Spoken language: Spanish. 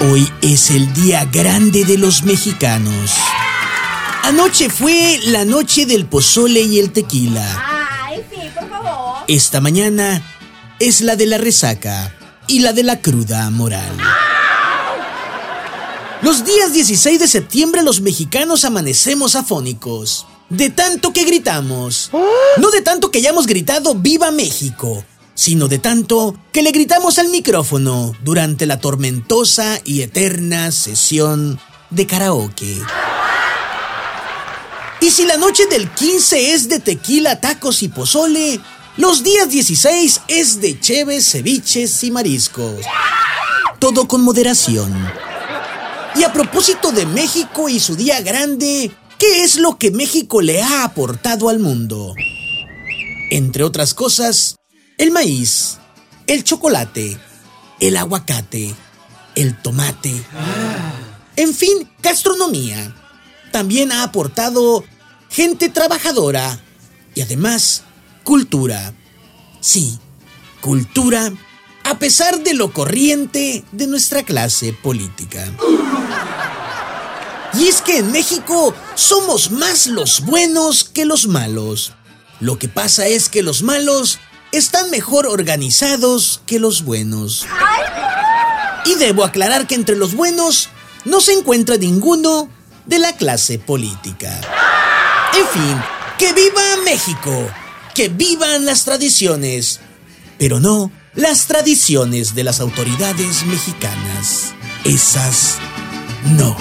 Hoy es el día grande de los mexicanos. Anoche fue la noche del pozole y el tequila. Ay, sí, por favor. Esta mañana es la de la resaca y la de la cruda moral. Los días 16 de septiembre los mexicanos amanecemos afónicos. De tanto que gritamos. No de tanto que hayamos gritado Viva México, sino de tanto que le gritamos al micrófono durante la tormentosa y eterna sesión de karaoke. Y si la noche del 15 es de tequila, tacos y pozole, los días 16 es de cheves, ceviches y mariscos. Todo con moderación. Y a propósito de México y su día grande, ¿qué es lo que México le ha aportado al mundo? Entre otras cosas, el maíz, el chocolate, el aguacate, el tomate. En fin, gastronomía. También ha aportado gente trabajadora y además cultura. Sí, cultura a pesar de lo corriente de nuestra clase política. Y es que en México somos más los buenos que los malos. Lo que pasa es que los malos están mejor organizados que los buenos. Y debo aclarar que entre los buenos no se encuentra ninguno de la clase política. En fin, que viva México, que vivan las tradiciones, pero no las tradiciones de las autoridades mexicanas. Esas no.